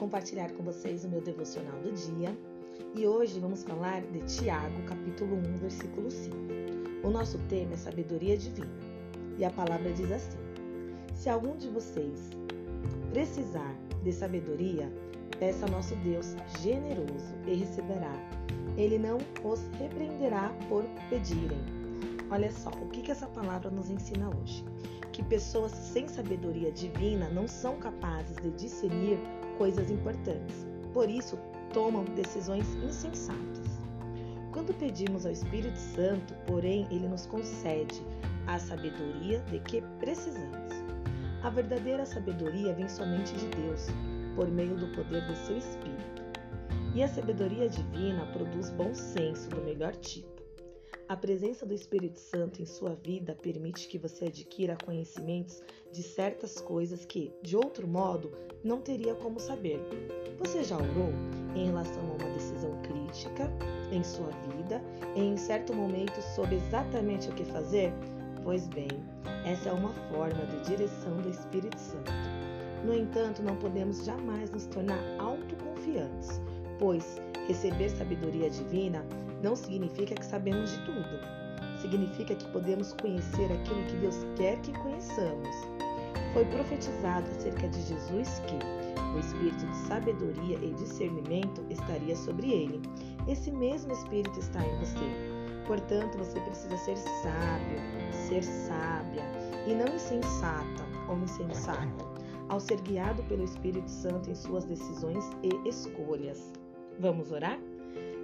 compartilhar com vocês o meu devocional do dia e hoje vamos falar de Tiago, capítulo 1, versículo 5. O nosso tema é sabedoria divina e a palavra diz assim: Se algum de vocês precisar de sabedoria, peça ao nosso Deus generoso e receberá. Ele não os repreenderá por pedirem. Olha só, o que, que essa palavra nos ensina hoje? Pessoas sem sabedoria divina não são capazes de discernir coisas importantes. Por isso, tomam decisões insensatas. Quando pedimos ao Espírito Santo, porém, ele nos concede a sabedoria de que precisamos. A verdadeira sabedoria vem somente de Deus, por meio do poder do seu Espírito. E a sabedoria divina produz bom senso do melhor tipo. A presença do Espírito Santo em sua vida permite que você adquira conhecimentos de certas coisas que, de outro modo, não teria como saber. Você já orou em relação a uma decisão crítica em sua vida em certo momento soube exatamente o que fazer? Pois bem, essa é uma forma de direção do Espírito Santo. No entanto, não podemos jamais nos tornar autoconfiantes, pois receber sabedoria divina não significa que sabemos de tudo. Significa que podemos conhecer aquilo que Deus quer que conheçamos. Foi profetizado acerca de Jesus que o espírito de sabedoria e discernimento estaria sobre ele. Esse mesmo espírito está em você. Portanto, você precisa ser sábio, ser sábia e não insensata ou insensato, ao ser guiado pelo Espírito Santo em suas decisões e escolhas. Vamos orar?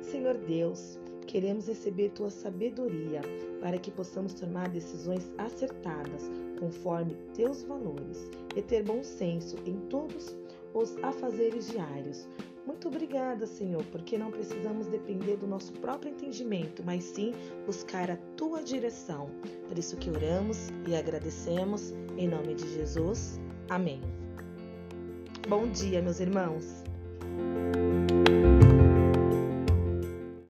Senhor Deus, queremos receber tua sabedoria para que possamos tomar decisões acertadas conforme teus valores e ter bom senso em todos os afazeres diários. Muito obrigada, Senhor, porque não precisamos depender do nosso próprio entendimento, mas sim buscar a tua direção. Por isso que oramos e agradecemos em nome de Jesus. Amém. Bom dia, meus irmãos.